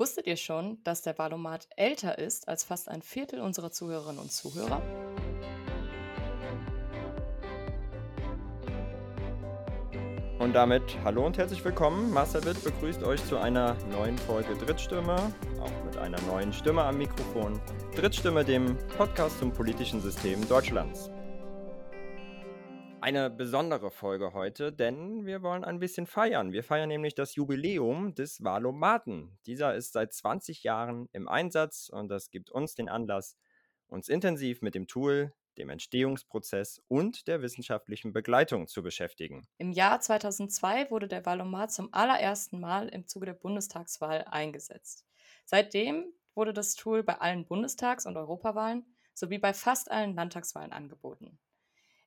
Wusstet ihr schon, dass der Valomat älter ist als fast ein Viertel unserer Zuhörerinnen und Zuhörer? Und damit hallo und herzlich willkommen. Marcel Witt begrüßt euch zu einer neuen Folge Drittstimme, auch mit einer neuen Stimme am Mikrofon. Drittstimme, dem Podcast zum politischen System Deutschlands. Eine besondere Folge heute, denn wir wollen ein bisschen feiern. Wir feiern nämlich das Jubiläum des Valomaten. Dieser ist seit 20 Jahren im Einsatz und das gibt uns den Anlass, uns intensiv mit dem Tool, dem Entstehungsprozess und der wissenschaftlichen Begleitung zu beschäftigen. Im Jahr 2002 wurde der Valomat zum allerersten Mal im Zuge der Bundestagswahl eingesetzt. Seitdem wurde das Tool bei allen Bundestags- und Europawahlen sowie bei fast allen Landtagswahlen angeboten.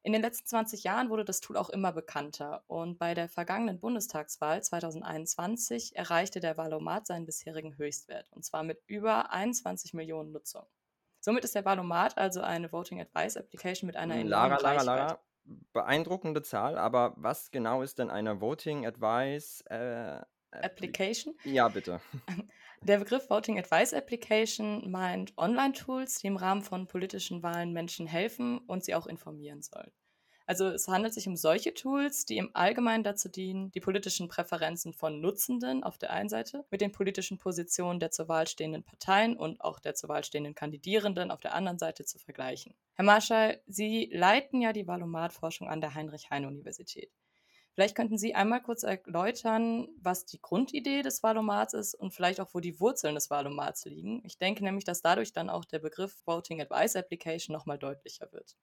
In den letzten 20 Jahren wurde das Tool auch immer bekannter und bei der vergangenen Bundestagswahl 2021 erreichte der Valomat seinen bisherigen Höchstwert und zwar mit über 21 Millionen Nutzungen. Somit ist der Valomat also eine Voting Advice Application mit einer Lara, Lara, Lara, beeindruckende Zahl, aber was genau ist denn eine Voting Advice äh, Application? Ja, bitte. Der Begriff Voting Advice Application meint Online-Tools, die im Rahmen von politischen Wahlen Menschen helfen und sie auch informieren sollen. Also es handelt sich um solche Tools, die im Allgemeinen dazu dienen, die politischen Präferenzen von Nutzenden auf der einen Seite mit den politischen Positionen der zur Wahl stehenden Parteien und auch der zur Wahl stehenden Kandidierenden auf der anderen Seite zu vergleichen. Herr Marschall, Sie leiten ja die Valomat-Forschung an der Heinrich-Heine-Universität. Vielleicht könnten Sie einmal kurz erläutern, was die Grundidee des Valomats ist und vielleicht auch, wo die Wurzeln des Valomats liegen. Ich denke nämlich, dass dadurch dann auch der Begriff Voting Advice Application nochmal deutlicher wird.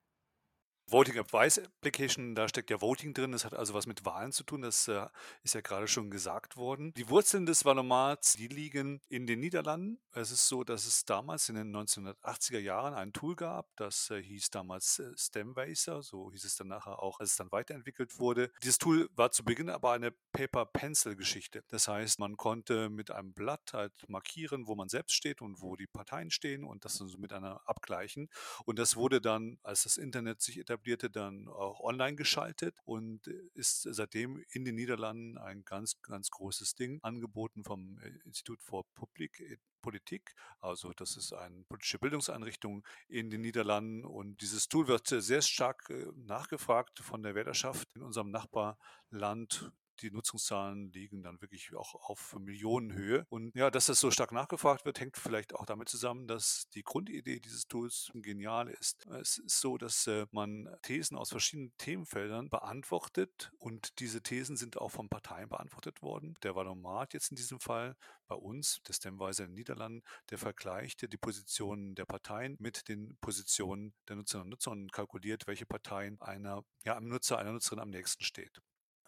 Voting Advice Application, da steckt ja Voting drin, das hat also was mit Wahlen zu tun, das äh, ist ja gerade schon gesagt worden. Die Wurzeln des Valomats, die liegen in den Niederlanden. Es ist so, dass es damals in den 1980er Jahren ein Tool gab, das äh, hieß damals äh, Stemwacer, so hieß es dann nachher auch, als es dann weiterentwickelt wurde. Dieses Tool war zu Beginn aber eine Paper-Pencil-Geschichte. Das heißt, man konnte mit einem Blatt halt markieren, wo man selbst steht und wo die Parteien stehen und das so miteinander abgleichen. Und das wurde dann, als das Internet sich etabliert etablierte, dann auch online geschaltet und ist seitdem in den Niederlanden ein ganz, ganz großes Ding, angeboten vom äh, Institut für Public äh, Politik. Also das ist eine politische Bildungseinrichtung in den Niederlanden und dieses Tool wird sehr stark äh, nachgefragt von der Wählerschaft in unserem Nachbarland die Nutzungszahlen liegen dann wirklich auch auf Millionenhöhe. Und ja, dass das so stark nachgefragt wird, hängt vielleicht auch damit zusammen, dass die Grundidee dieses Tools genial ist. Es ist so, dass äh, man Thesen aus verschiedenen Themenfeldern beantwortet und diese Thesen sind auch von Parteien beantwortet worden. Der Valomat jetzt in diesem Fall bei uns, der Stemweise in den Niederlanden, der vergleicht die Positionen der Parteien mit den Positionen der Nutzerinnen und Nutzer und kalkuliert, welche Parteien einer, ja, einem Nutzer, einer Nutzerin am nächsten steht.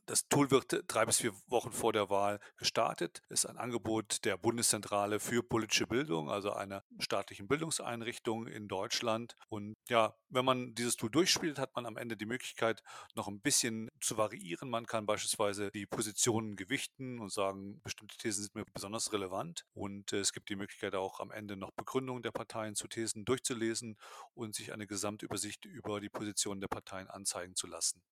Das Tool wird drei bis vier Wochen vor der Wahl gestartet. Ist ein Angebot der Bundeszentrale für politische Bildung, also einer staatlichen Bildungseinrichtung in Deutschland. Und ja, wenn man dieses Tool durchspielt, hat man am Ende die Möglichkeit, noch ein bisschen zu variieren. Man kann beispielsweise die Positionen gewichten und sagen, bestimmte Thesen sind mir besonders relevant. Und es gibt die Möglichkeit auch am Ende noch Begründungen der Parteien zu Thesen durchzulesen und sich eine Gesamtübersicht über die Positionen der Parteien anzeigen zu lassen.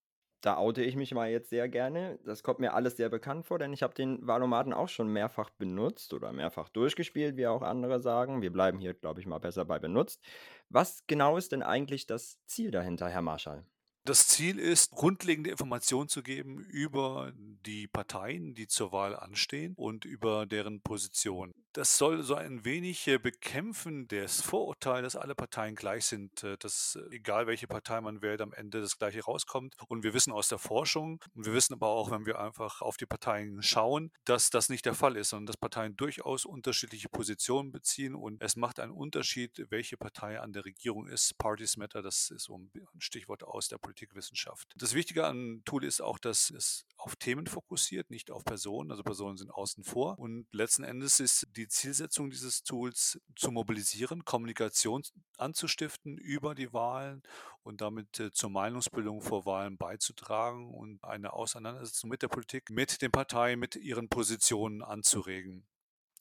Da oute ich mich mal jetzt sehr gerne. Das kommt mir alles sehr bekannt vor, denn ich habe den Valomaten auch schon mehrfach benutzt oder mehrfach durchgespielt, wie auch andere sagen. Wir bleiben hier, glaube ich, mal besser bei benutzt. Was genau ist denn eigentlich das Ziel dahinter, Herr Marschall? Das Ziel ist, grundlegende Informationen zu geben über die Parteien, die zur Wahl anstehen und über deren Position. Das soll so ein wenig äh, bekämpfen das Vorurteil, dass alle Parteien gleich sind, äh, dass äh, egal welche Partei man wählt, am Ende das gleiche rauskommt. Und wir wissen aus der Forschung und wir wissen aber auch, wenn wir einfach auf die Parteien schauen, dass das nicht der Fall ist, sondern dass Parteien durchaus unterschiedliche Positionen beziehen und es macht einen Unterschied, welche Partei an der Regierung ist. Parties Matter, das ist so ein Stichwort aus der Politik. Politikwissenschaft. Das Wichtige an Tool ist auch, dass es auf Themen fokussiert, nicht auf Personen. Also Personen sind außen vor. Und letzten Endes ist die Zielsetzung dieses Tools zu mobilisieren, Kommunikation anzustiften über die Wahlen und damit äh, zur Meinungsbildung vor Wahlen beizutragen und eine Auseinandersetzung mit der Politik, mit den Parteien, mit ihren Positionen anzuregen.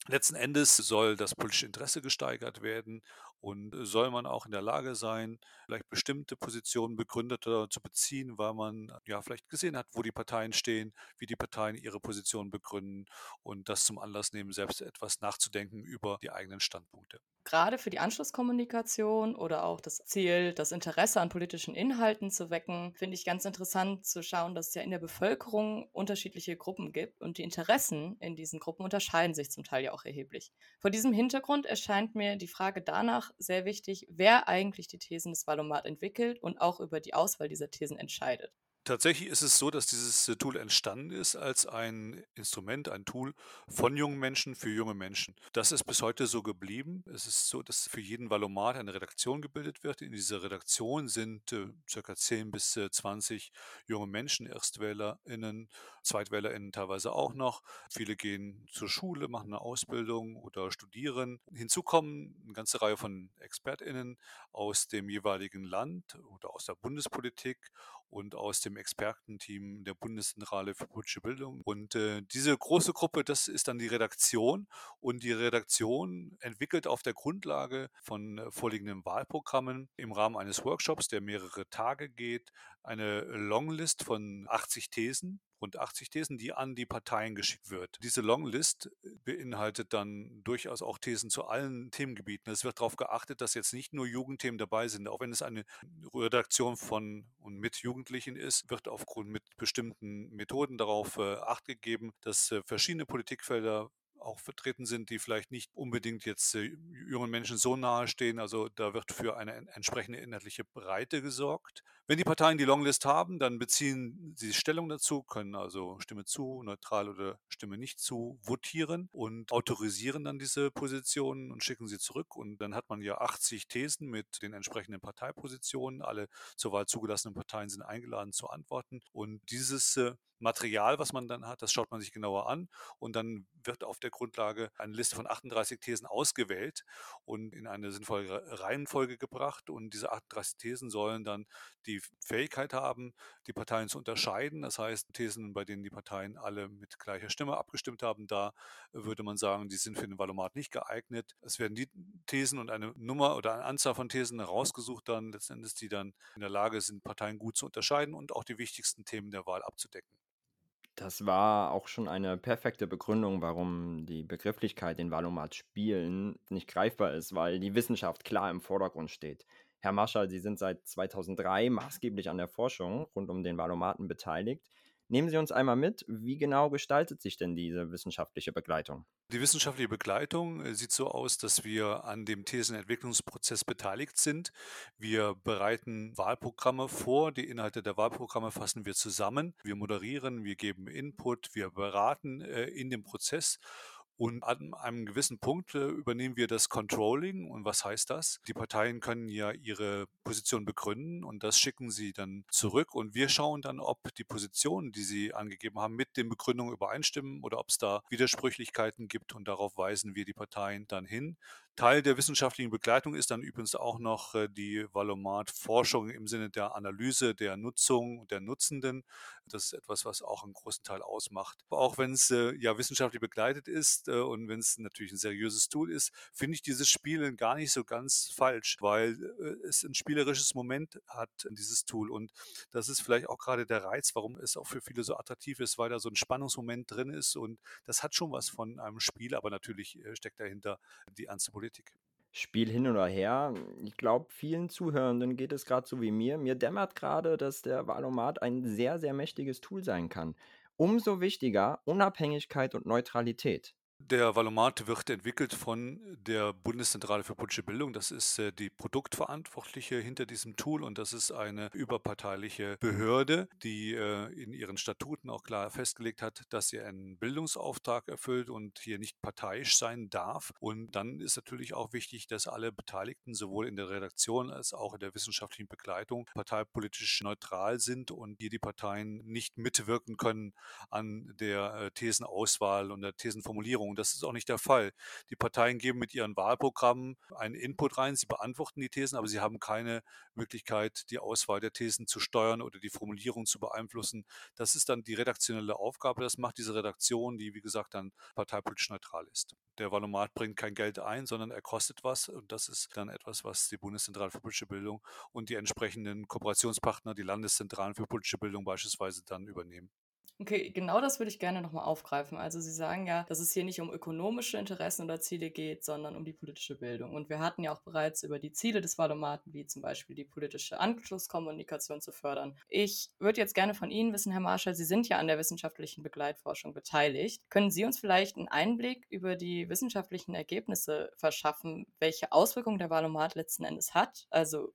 Letzten Endes soll das politische Interesse gesteigert werden und soll man auch in der Lage sein, vielleicht bestimmte Positionen begründeter zu beziehen, weil man ja vielleicht gesehen hat, wo die Parteien stehen, wie die Parteien ihre Position begründen und das zum Anlass nehmen, selbst etwas nachzudenken über die eigenen Standpunkte gerade für die Anschlusskommunikation oder auch das Ziel, das Interesse an politischen Inhalten zu wecken, finde ich ganz interessant zu schauen, dass es ja in der Bevölkerung unterschiedliche Gruppen gibt und die Interessen in diesen Gruppen unterscheiden sich zum Teil ja auch erheblich. Vor diesem Hintergrund erscheint mir die Frage danach sehr wichtig, wer eigentlich die Thesen des Valomat entwickelt und auch über die Auswahl dieser Thesen entscheidet. Tatsächlich ist es so, dass dieses äh, Tool entstanden ist als ein Instrument, ein Tool von jungen Menschen für junge Menschen. Das ist bis heute so geblieben. Es ist so, dass für jeden Valomat eine Redaktion gebildet wird. In dieser Redaktion sind äh, circa 10 bis äh, 20 junge Menschen, ErstwählerInnen, ZweitwählerInnen teilweise auch noch. Viele gehen zur Schule, machen eine Ausbildung oder studieren. Hinzu kommen eine ganze Reihe von ExpertInnen aus dem jeweiligen Land oder aus der Bundespolitik und aus dem Expertenteam der Bundeszentrale für politische Bildung. Und äh, diese große Gruppe, das ist dann die Redaktion. Und die Redaktion entwickelt auf der Grundlage von äh, vorliegenden Wahlprogrammen im Rahmen eines Workshops, der mehrere Tage geht, eine Longlist von 80 Thesen, rund 80 Thesen, die an die Parteien geschickt wird. Diese Longlist äh, beinhaltet dann durchaus auch Thesen zu allen Themengebieten. Es wird darauf geachtet, dass jetzt nicht nur Jugendthemen dabei sind, auch wenn es eine Redaktion von und mit Jugendlichen ist, wird aufgrund mit bestimmten Methoden darauf äh, Acht gegeben, dass äh, verschiedene Politikfelder auch vertreten sind, die vielleicht nicht unbedingt jetzt äh, jungen Menschen so nahe stehen. Also da wird für eine entsprechende inhaltliche Breite gesorgt. Wenn die Parteien die Longlist haben, dann beziehen sie Stellung dazu, können also Stimme zu, neutral oder Stimme nicht zu votieren und autorisieren dann diese Positionen und schicken sie zurück. Und dann hat man ja 80 Thesen mit den entsprechenden Parteipositionen. Alle zur Wahl zugelassenen Parteien sind eingeladen zu antworten. Und dieses äh, Material, was man dann hat, das schaut man sich genauer an und dann wird auf der Grundlage eine Liste von 38 Thesen ausgewählt und in eine sinnvolle Reihenfolge gebracht und diese 38 Thesen sollen dann die Fähigkeit haben, die Parteien zu unterscheiden. Das heißt, Thesen, bei denen die Parteien alle mit gleicher Stimme abgestimmt haben, da würde man sagen, die sind für den Valomat nicht geeignet. Es werden die Thesen und eine Nummer oder eine Anzahl von Thesen herausgesucht dann letztendlich, die dann in der Lage sind, Parteien gut zu unterscheiden und auch die wichtigsten Themen der Wahl abzudecken. Das war auch schon eine perfekte Begründung, warum die Begrifflichkeit den Valomat spielen nicht greifbar ist, weil die Wissenschaft klar im Vordergrund steht. Herr Marschall, Sie sind seit 2003 maßgeblich an der Forschung rund um den Valomaten beteiligt. Nehmen Sie uns einmal mit, wie genau gestaltet sich denn diese wissenschaftliche Begleitung? Die wissenschaftliche Begleitung äh, sieht so aus, dass wir an dem Thesenentwicklungsprozess beteiligt sind. Wir bereiten Wahlprogramme vor, die Inhalte der Wahlprogramme fassen wir zusammen. Wir moderieren, wir geben Input, wir beraten äh, in dem Prozess und an einem gewissen Punkt äh, übernehmen wir das Controlling. Und was heißt das? Die Parteien können ja ihre Position begründen und das schicken sie dann zurück. Und wir schauen dann, ob die Positionen, die sie angegeben haben, mit den Begründungen übereinstimmen oder ob es da Widersprüchlichkeiten gibt. Und darauf weisen wir die Parteien dann hin. Teil der wissenschaftlichen Begleitung ist dann übrigens auch noch äh, die Valomat-Forschung im Sinne der Analyse der Nutzung und der Nutzenden. Das ist etwas, was auch einen großen Teil ausmacht. Auch wenn es äh, ja wissenschaftlich begleitet ist äh, und wenn es natürlich ein seriöses Tool ist, finde ich dieses Spielen gar nicht so ganz falsch, weil es ein spielerisches Moment hat, dieses Tool. Und das ist vielleicht auch gerade der Reiz, warum es auch für viele so attraktiv ist, weil da so ein Spannungsmoment drin ist. Und das hat schon was von einem Spiel, aber natürlich steckt dahinter die ernste Politik. Spiel hin oder her. Ich glaube, vielen Zuhörenden geht es gerade so wie mir. Mir dämmert gerade, dass der Valomat ein sehr, sehr mächtiges Tool sein kann. Umso wichtiger Unabhängigkeit und Neutralität. Der Valomat wird entwickelt von der Bundeszentrale für politische Bildung. Das ist äh, die Produktverantwortliche hinter diesem Tool und das ist eine überparteiliche Behörde, die äh, in ihren Statuten auch klar festgelegt hat, dass sie einen Bildungsauftrag erfüllt und hier nicht parteiisch sein darf. Und dann ist natürlich auch wichtig, dass alle Beteiligten sowohl in der Redaktion als auch in der wissenschaftlichen Begleitung parteipolitisch neutral sind und hier die Parteien nicht mitwirken können an der äh, Thesenauswahl und der Thesenformulierung Wahlbeteiligung. Das ist auch nicht der Fall. Die Parteien geben mit ihren Wahlprogrammen einen Input rein, sie beantworten die Thesen, aber sie haben keine Möglichkeit, die Auswahl der Thesen zu steuern oder die Formulierung zu beeinflussen. Das ist dann die redaktionelle Aufgabe. Das macht diese Redaktion, die wie gesagt dann parteipolitisch neutral ist. Der Valomat bringt kein Geld ein, sondern er kostet was und das ist dann etwas, was die Bundeszentrale für politische Bildung und die entsprechenden Kooperationspartner, die Landeszentralen für politische Bildung beispielsweise dann übernehmen. Okay, genau das würde ich gerne nochmal aufgreifen. Also Sie sagen ja, dass es hier nicht um ökonomische Interessen oder Ziele geht, sondern um die politische Bildung. Und wir hatten ja auch bereits über die Ziele des Wahlomaten, wie zum Beispiel die politische Anschlusskommunikation zu fördern. Ich würde jetzt gerne von Ihnen wissen, Herr Marschall, Sie sind ja an der wissenschaftlichen Begleitforschung beteiligt. Können Sie uns vielleicht einen Einblick über die wissenschaftlichen Ergebnisse verschaffen, welche Auswirkungen der Wahlomat letzten Endes hat? Also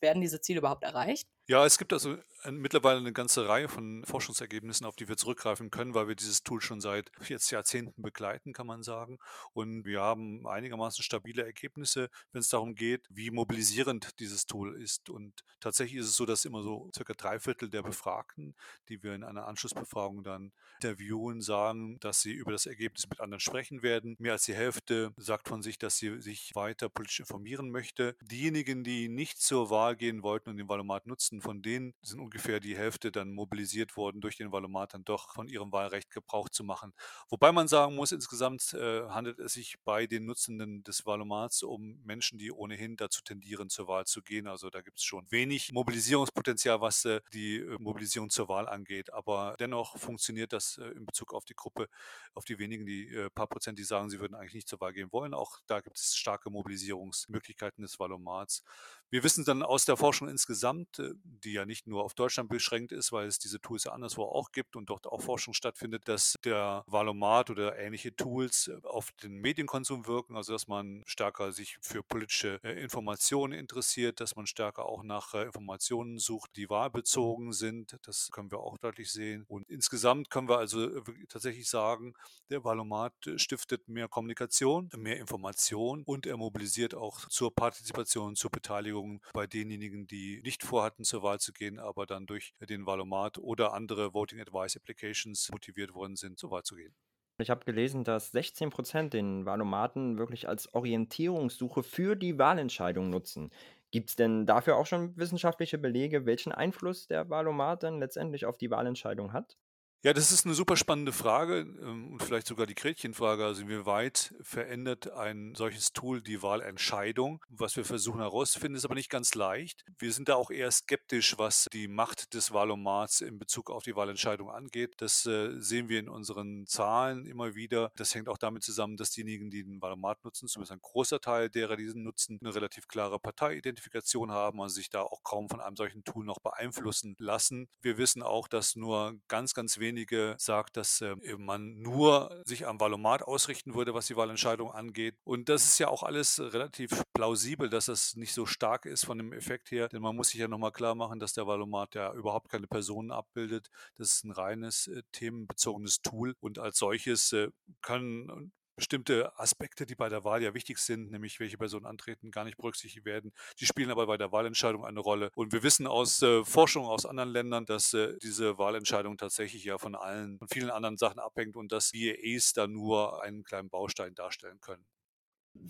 werden diese Ziele überhaupt erreicht? Ja, es gibt also mittlerweile eine ganze Reihe von Forschungsergebnissen, auf die wir zurückgreifen können, weil wir dieses Tool schon seit jetzt Jahrzehnten begleiten, kann man sagen. Und wir haben einigermaßen stabile Ergebnisse, wenn es darum geht, wie mobilisierend dieses Tool ist. Und tatsächlich ist es so, dass immer so circa drei Viertel der Befragten, die wir in einer Anschlussbefragung dann interviewen, sagen, dass sie über das Ergebnis mit anderen sprechen werden. Mehr als die Hälfte sagt von sich, dass sie sich weiter politisch informieren möchte. Diejenigen, die nicht zur Wahl gehen wollten und den Wahlomat nutzen, Journalisten, von denen sind ungefähr die Hälfte dann mobilisiert worden, durch den Wahlomat dann doch von ihrem Wahlrecht Gebrauch zu machen. Wobei man sagen muss, insgesamt äh, handelt es sich bei den Nutzenden des Wahlomats um Menschen, die ohnehin dazu tendieren, zur Wahl zu gehen. Also da gibt es schon wenig Mobilisierungspotenzial, was äh, die äh, Mobilisierung zur Wahl angeht. Aber dennoch funktioniert das äh, in Bezug auf die Gruppe, auf die wenigen, die äh, paar Prozent, die sagen, sie würden eigentlich nicht zur Wahl gehen wollen. Auch da gibt es starke Mobilisierungsmöglichkeiten des Wahlomats. Wir wissen dann aus der Forschung insgesamt, äh, die ja nicht nur auf Deutschland beschränkt ist, weil es diese Tools ja anderswo auch gibt und dort auch Forschung stattfindet, dass der Valomat oder ähnliche Tools äh, auf den Medienkonsum wirken, also dass man stärker sich für politische äh, Informationen interessiert, dass man stärker auch nach Informationen sucht, die wahlbezogen sind. Das können wir auch deutlich sehen. Und insgesamt können wir also tatsächlich sagen, der Valomat stiftet mehr Kommunikation, mehr Information und er mobilisiert auch zur Partizipation, zur Beteiligung Beteiligung bei denjenigen, die nicht vorhatten, zur Wahl zu gehen, aber dann durch den Wahlomat oder andere Voting Advice Applications motiviert worden sind, zur Wahl zu gehen. Ich habe gelesen, dass 16 Prozent den Wahlomaten wirklich als Orientierungssuche für die Wahlentscheidung nutzen. Gibt es denn dafür auch schon wissenschaftliche Belege, welchen Einfluss der Wahlomat dann letztendlich auf die Wahlentscheidung hat? Ja, das ist eine super spannende Frage ähm, und vielleicht sogar die Gretchenfrage. Also inwieweit verändert ein solches Tool die Wahlentscheidung? Was wir versuchen herauszufinden, ist aber nicht ganz leicht. Wir sind da auch eher skeptisch, was die Macht des Wahlomats in Bezug auf die Wahlentscheidung angeht. Das äh, sehen wir in unseren Zahlen immer wieder. Das hängt auch damit zusammen, dass diejenigen, die den Wahlomat nutzen, zumindest ein großer Teil derer, die diesen nutzen, eine relativ klare Parteiidentifikation haben, also sich da auch kaum von einem solchen Tool noch beeinflussen lassen. Wir wissen auch, dass nur ganz, ganz wenig wenige sagt, dass äh, man nur sich am Wahlomat ausrichten würde, was die Wahlentscheidung angeht. Und das ist ja auch alles relativ plausibel, dass das nicht so stark ist von dem Effekt her, denn man muss sich ja nochmal klar machen, dass der Wahlomat ja überhaupt keine Personen abbildet. Das ist ein reines äh, themenbezogenes Tool und als solches äh, können bestimmte Aspekte, die bei der Wahl ja wichtig sind, nämlich welche Personen antreten, gar nicht berücksichtigt werden. Die spielen aber bei der Wahlentscheidung eine Rolle. Und wir wissen aus äh, Forschung aus anderen Ländern, dass äh, diese Wahlentscheidung tatsächlich ja von allen, von vielen anderen Sachen abhängt und dass VAs da nur einen kleinen Baustein darstellen können.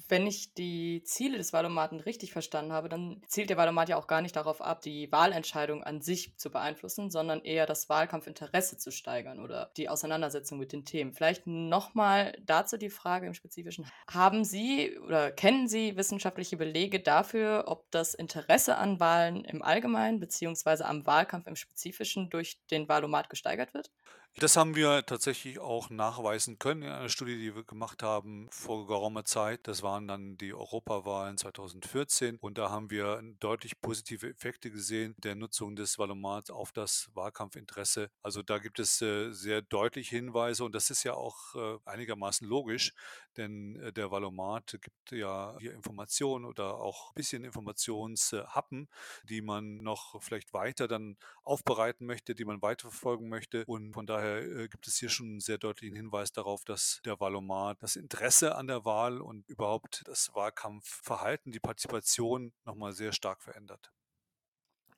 Wenn ich die Ziele des Wahlomaten richtig verstanden habe, dann zielt der Wahlomat ja auch gar nicht darauf ab, die Wahlentscheidung an sich zu beeinflussen, sondern eher das Wahlkampfinteresse zu steigern oder die Auseinandersetzung mit den Themen. Vielleicht nochmal dazu die Frage im Spezifischen. Haben Sie oder kennen Sie wissenschaftliche Belege dafür, ob das Interesse an Wahlen im Allgemeinen bzw. am Wahlkampf im Spezifischen durch den Wahlomat gesteigert wird? Das haben wir tatsächlich auch nachweisen können in einer Studie, die wir gemacht haben vor geraumer Zeit. Das waren dann die Europawahlen 2014 und da haben wir deutlich positive Effekte gesehen der Nutzung des Wahlomats auf das Wahlkampfinteresse. Also da gibt es äh, sehr deutliche Hinweise und das ist ja auch äh, einigermaßen logisch, denn äh, der Valomat gibt ja hier Informationen oder auch ein bisschen Informationshappen, die man noch vielleicht weiter dann aufbereiten möchte, die man weiterverfolgen möchte und von daher gibt es hier schon einen sehr deutlichen Hinweis darauf, dass der Wahlomat das Interesse an der Wahl und überhaupt das Wahlkampfverhalten, die Partizipation nochmal sehr stark verändert.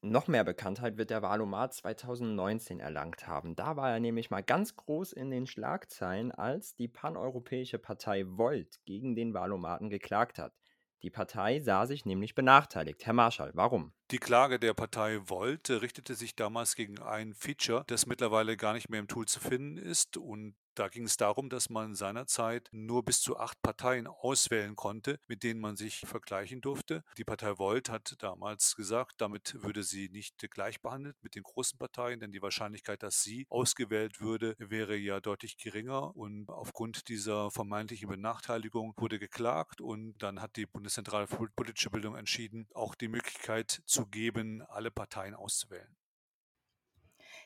Noch mehr Bekanntheit wird der Wahlomat 2019 erlangt haben. Da war er nämlich mal ganz groß in den Schlagzeilen, als die paneuropäische Partei Volt gegen den Wahlomaten geklagt hat. Die Partei sah sich nämlich benachteiligt. Herr Marschall, warum? Die Klage der Partei Volt richtete sich damals gegen ein Feature, das mittlerweile gar nicht mehr im Tool zu finden ist und da ging es darum, dass man seinerzeit nur bis zu acht Parteien auswählen konnte, mit denen man sich vergleichen durfte. Die Partei Volt hat damals gesagt, damit würde sie nicht gleich behandelt mit den großen Parteien, denn die Wahrscheinlichkeit, dass sie ausgewählt würde, wäre ja deutlich geringer. Und aufgrund dieser vermeintlichen Benachteiligung wurde geklagt und dann hat die Bundeszentrale für politische Bildung entschieden, auch die Möglichkeit zu geben, alle Parteien auszuwählen.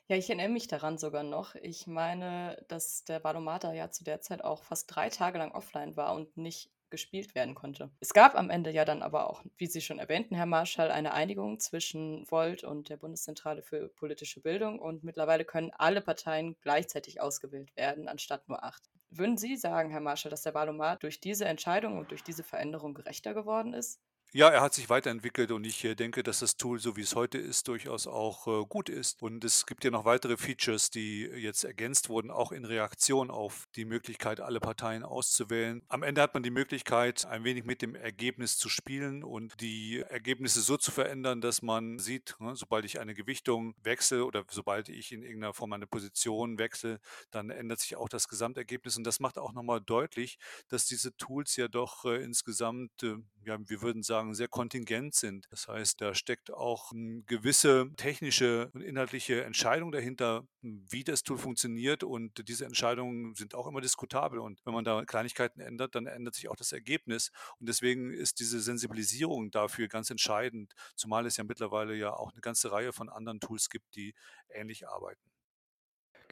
Ja, ich erinnere mich daran sogar noch. Ich meine, dass der Valomater ja zu der Zeit auch fast drei Tage lang offline war und nicht gespielt werden konnte. Es gab am Ende ja dann aber auch, wie Sie schon erwähnten, Herr Marschall, eine Einigung zwischen Volt und der Bundeszentrale für politische Bildung und mittlerweile können alle Parteien gleichzeitig ausgewählt werden, anstatt nur acht. Würden Sie sagen, Herr Marschall, dass der Valomat durch diese Entscheidung und durch diese Veränderung gerechter geworden ist? Ja, er hat sich weiterentwickelt und ich äh, denke, dass das Tool, so wie es heute ist, durchaus auch äh, gut ist. Und es gibt ja noch weitere Features, die jetzt ergänzt wurden, auch in Reaktion auf die Möglichkeit, alle Parteien auszuwählen. Am Ende hat man die Möglichkeit, ein wenig mit dem Ergebnis zu spielen und die Ergebnisse so zu verändern, dass man sieht, ne, sobald ich eine Gewichtung wechsle oder sobald ich in irgendeiner Form eine Position wechsle, dann ändert sich auch das Gesamtergebnis. Und das macht auch nochmal deutlich, dass diese Tools ja doch äh, insgesamt, ja, wir würden sagen, sehr kontingent sind. Das heißt, da steckt auch eine gewisse technische und inhaltliche Entscheidung dahinter, wie das Tool funktioniert. Und diese Entscheidungen sind auch immer diskutabel. Und wenn man da Kleinigkeiten ändert, dann ändert sich auch das Ergebnis. Und deswegen ist diese Sensibilisierung dafür ganz entscheidend, zumal es ja mittlerweile ja auch eine ganze Reihe von anderen Tools gibt, die ähnlich arbeiten.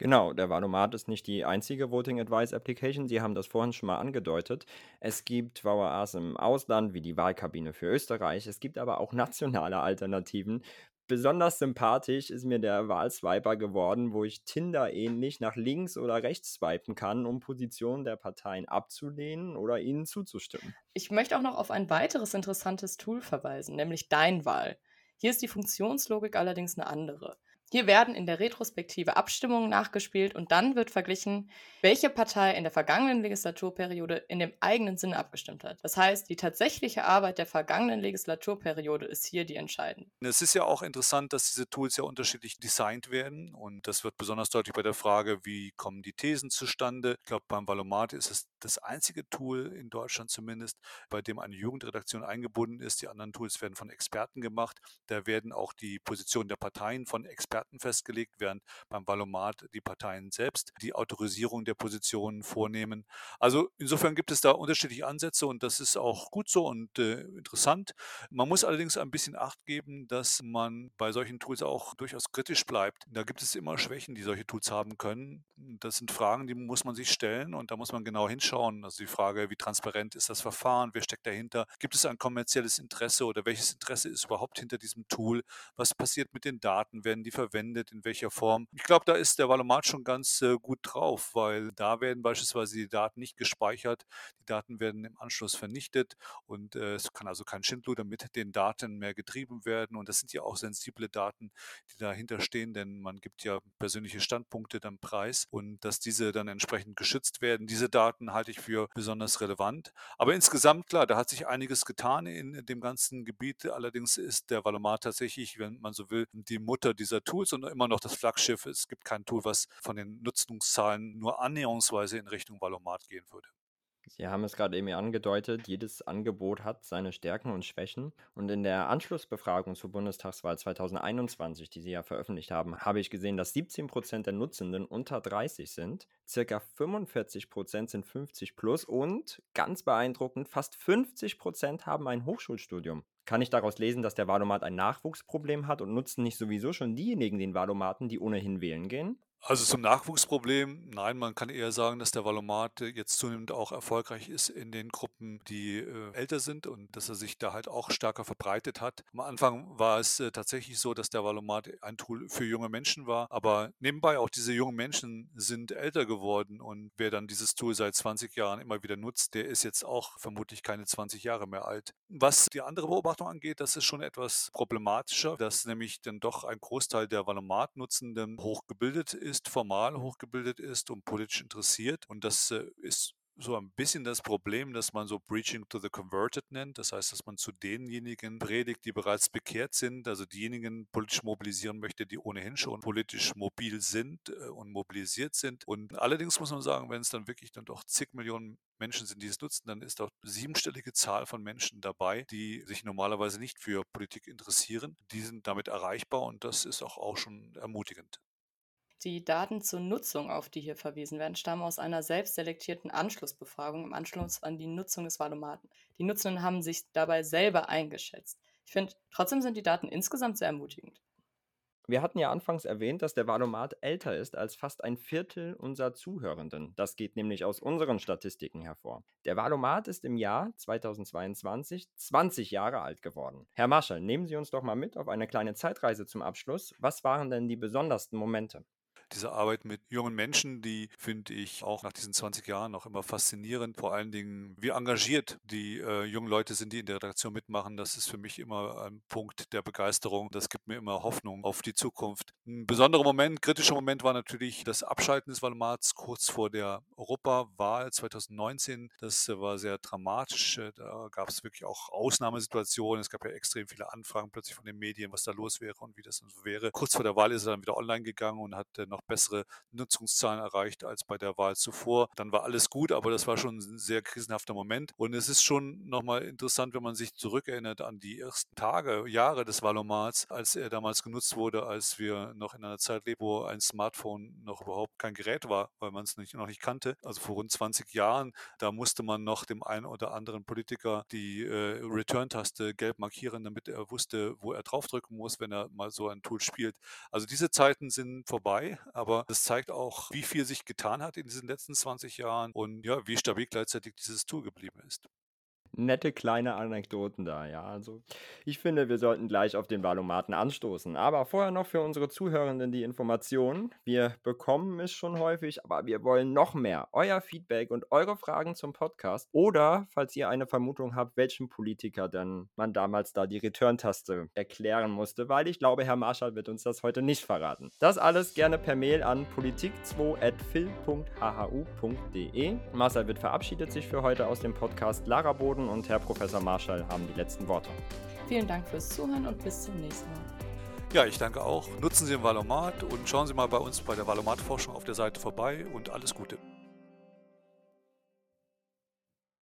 Genau, der Valomat ist nicht die einzige Voting Advice Application. Sie haben das vorhin schon mal angedeutet. Es gibt VAAs im Ausland, wie die Wahlkabine für Österreich. Es gibt aber auch nationale Alternativen. Besonders sympathisch ist mir der Wahlswiper geworden, wo ich Tinder ähnlich nach links oder rechts swipen kann, um Positionen der Parteien abzulehnen oder ihnen zuzustimmen. Ich möchte auch noch auf ein weiteres interessantes Tool verweisen, nämlich Dein Wahl. Hier ist die Funktionslogik allerdings eine andere. Hier werden in der Retrospektive Abstimmungen nachgespielt und dann wird verglichen, welche Partei in der vergangenen Legislaturperiode in dem eigenen Sinne abgestimmt hat. Das heißt, die tatsächliche Arbeit der vergangenen Legislaturperiode ist hier die entscheidende. Es ist ja auch interessant, dass diese Tools ja unterschiedlich designt werden und das wird besonders deutlich bei der Frage, wie kommen die Thesen zustande. Ich glaube, beim Valomat ist es das einzige Tool in Deutschland zumindest, bei dem eine Jugendredaktion eingebunden ist. Die anderen Tools werden von Experten gemacht. Da werden auch die Positionen der Parteien von Experten Experten festgelegt, während beim Valomat die Parteien selbst die Autorisierung der Positionen vornehmen. Also insofern gibt es da unterschiedliche Ansätze und das ist auch gut so und äh, interessant. Man muss allerdings ein bisschen Acht geben, dass man bei solchen Tools auch durchaus kritisch bleibt. Da gibt es immer Schwächen, die solche Tools haben können. Das sind Fragen, die muss man sich stellen und da muss man genau hinschauen. Also die Frage, wie transparent ist das Verfahren, wer steckt dahinter, gibt es ein kommerzielles Interesse oder welches Interesse ist überhaupt hinter diesem Tool, was passiert mit den Daten, werden die verwendet? Verwendet, in welcher Form. Ich glaube, da ist der Valomat schon ganz äh, gut drauf, weil da werden beispielsweise die Daten nicht gespeichert, die Daten werden im Anschluss vernichtet und äh, es kann also kein Schindluder mit den Daten mehr getrieben werden und das sind ja auch sensible Daten, die dahinter stehen, denn man gibt ja persönliche Standpunkte dann preis und dass diese dann entsprechend geschützt werden. Diese Daten halte ich für besonders relevant. Aber insgesamt, klar, da hat sich einiges getan in dem ganzen Gebiet. Allerdings ist der Valomat tatsächlich, wenn man so will, die Mutter dieser Tool und immer noch das Flaggschiff. Es gibt kein Tool, was von den Nutzungszahlen nur annäherungsweise in Richtung Valomat gehen würde. Sie haben es gerade eben angedeutet, jedes Angebot hat seine Stärken und Schwächen. Und in der Anschlussbefragung zur Bundestagswahl 2021, die Sie ja veröffentlicht haben, habe ich gesehen, dass 17 Prozent der Nutzenden unter 30 sind, circa 45 Prozent sind 50 plus und ganz beeindruckend, fast 50 Prozent haben ein Hochschulstudium. Kann ich daraus lesen, dass der Wahlomat ein Nachwuchsproblem hat und nutzen nicht sowieso schon diejenigen den Wahlomaten, die ohnehin wählen gehen? Also zum Nachwuchsproblem, nein, man kann eher sagen, dass der Valomat jetzt zunehmend auch erfolgreich ist in den Gruppen, die äh, älter sind und dass er sich da halt auch stärker verbreitet hat. Am Anfang war es äh, tatsächlich so, dass der Valomat ein Tool für junge Menschen war, aber nebenbei auch diese jungen Menschen sind älter geworden und wer dann dieses Tool seit 20 Jahren immer wieder nutzt, der ist jetzt auch vermutlich keine 20 Jahre mehr alt. Was die andere Beobachtung angeht, das ist schon etwas problematischer, dass nämlich dann doch ein Großteil der Valomat-Nutzenden hochgebildet ist ist, formal hochgebildet ist und politisch interessiert. Und das äh, ist so ein bisschen das Problem, dass man so Preaching to the Converted nennt. Das heißt, dass man zu denjenigen predigt, die bereits bekehrt sind, also diejenigen politisch mobilisieren möchte, die ohnehin schon politisch mobil sind äh, und mobilisiert sind. Und allerdings muss man sagen, wenn es dann wirklich dann doch zig Millionen Menschen sind, die es nutzen, dann ist auch siebenstellige Zahl von Menschen dabei, die sich normalerweise nicht für Politik interessieren. Die sind damit erreichbar und das ist auch, auch schon ermutigend. Die Daten zur Nutzung, auf die hier verwiesen werden, stammen aus einer selbst selektierten Anschlussbefragung im Anschluss an die Nutzung des Valomaten. Die Nutzenden haben sich dabei selber eingeschätzt. Ich finde, trotzdem sind die Daten insgesamt sehr ermutigend. Wir hatten ja anfangs erwähnt, dass der Valomat älter ist als fast ein Viertel unserer Zuhörenden. Das geht nämlich aus unseren Statistiken hervor. Der Valomat ist im Jahr 2022 20 Jahre alt geworden. Herr Marschall, nehmen Sie uns doch mal mit auf eine kleine Zeitreise zum Abschluss. Was waren denn die besondersten Momente? Diese Arbeit mit jungen Menschen, die finde ich auch nach diesen 20 Jahren noch immer faszinierend. Vor allen Dingen, wie engagiert die äh, jungen Leute sind, die in der Redaktion mitmachen. Das ist für mich immer ein Punkt der Begeisterung. Das gibt mir immer Hoffnung auf die Zukunft. Ein besonderer Moment, kritischer Moment war natürlich das Abschalten des Wahlmats kurz vor der Europawahl 2019. Das äh, war sehr dramatisch. Äh, da gab es wirklich auch Ausnahmesituationen. Es gab ja extrem viele Anfragen plötzlich von den Medien, was da los wäre und wie das so wäre. Kurz vor der Wahl ist er dann wieder online gegangen und hat noch noch bessere Nutzungszahlen erreicht als bei der Wahl zuvor. Dann war alles gut, aber das war schon ein sehr krisenhafter Moment. Und es ist schon nochmal interessant, wenn man sich zurückerinnert an die ersten Tage, Jahre des Wahlomats, als er damals genutzt wurde, als wir noch in einer Zeit leben, wo ein Smartphone noch überhaupt kein Gerät war, weil man es noch nicht kannte. Also vor rund 20 Jahren, da musste man noch dem einen oder anderen Politiker die äh, Return-Taste gelb markieren, damit er wusste, wo er draufdrücken muss, wenn er mal so ein Tool spielt. Also diese Zeiten sind vorbei aber das zeigt auch, wie viel sich getan hat in diesen letzten 20 Jahren und ja, wie stabil gleichzeitig dieses Tool geblieben ist nette kleine Anekdoten da, ja. Also ich finde, wir sollten gleich auf den Valomaten anstoßen. Aber vorher noch für unsere Zuhörenden die Information. Wir bekommen es schon häufig, aber wir wollen noch mehr. Euer Feedback und eure Fragen zum Podcast. Oder, falls ihr eine Vermutung habt, welchen Politiker denn man damals da die Return-Taste erklären musste, weil ich glaube, Herr Marschall wird uns das heute nicht verraten. Das alles gerne per Mail an politik2.phil.hhu.de. Marcel wird verabschiedet sich für heute aus dem Podcast. Lara Boden Worten und Herr Professor Marschall haben die letzten Worte. Vielen Dank fürs Zuhören und bis zum nächsten Mal. Ja, ich danke auch. Nutzen Sie den Valomat und schauen Sie mal bei uns bei der Valomat-Forschung auf der Seite vorbei und alles Gute.